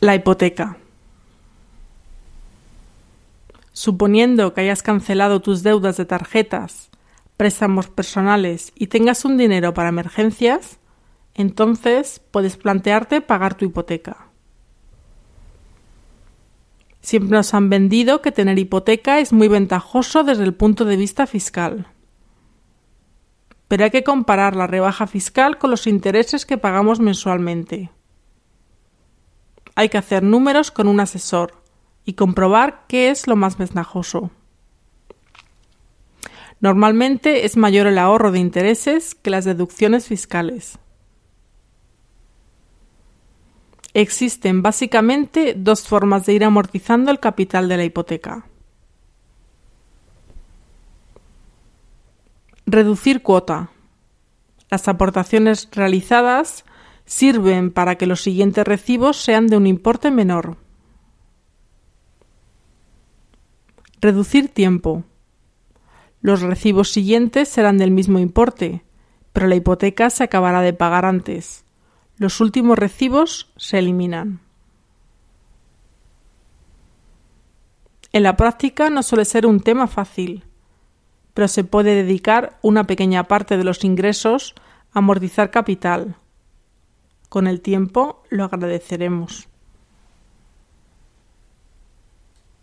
La hipoteca. Suponiendo que hayas cancelado tus deudas de tarjetas, préstamos personales y tengas un dinero para emergencias, entonces puedes plantearte pagar tu hipoteca. Siempre nos han vendido que tener hipoteca es muy ventajoso desde el punto de vista fiscal. Pero hay que comparar la rebaja fiscal con los intereses que pagamos mensualmente hay que hacer números con un asesor y comprobar qué es lo más ventajoso. Normalmente es mayor el ahorro de intereses que las deducciones fiscales. Existen básicamente dos formas de ir amortizando el capital de la hipoteca. Reducir cuota. Las aportaciones realizadas sirven para que los siguientes recibos sean de un importe menor. Reducir tiempo. Los recibos siguientes serán del mismo importe, pero la hipoteca se acabará de pagar antes. Los últimos recibos se eliminan. En la práctica no suele ser un tema fácil, pero se puede dedicar una pequeña parte de los ingresos a amortizar capital con el tiempo lo agradeceremos.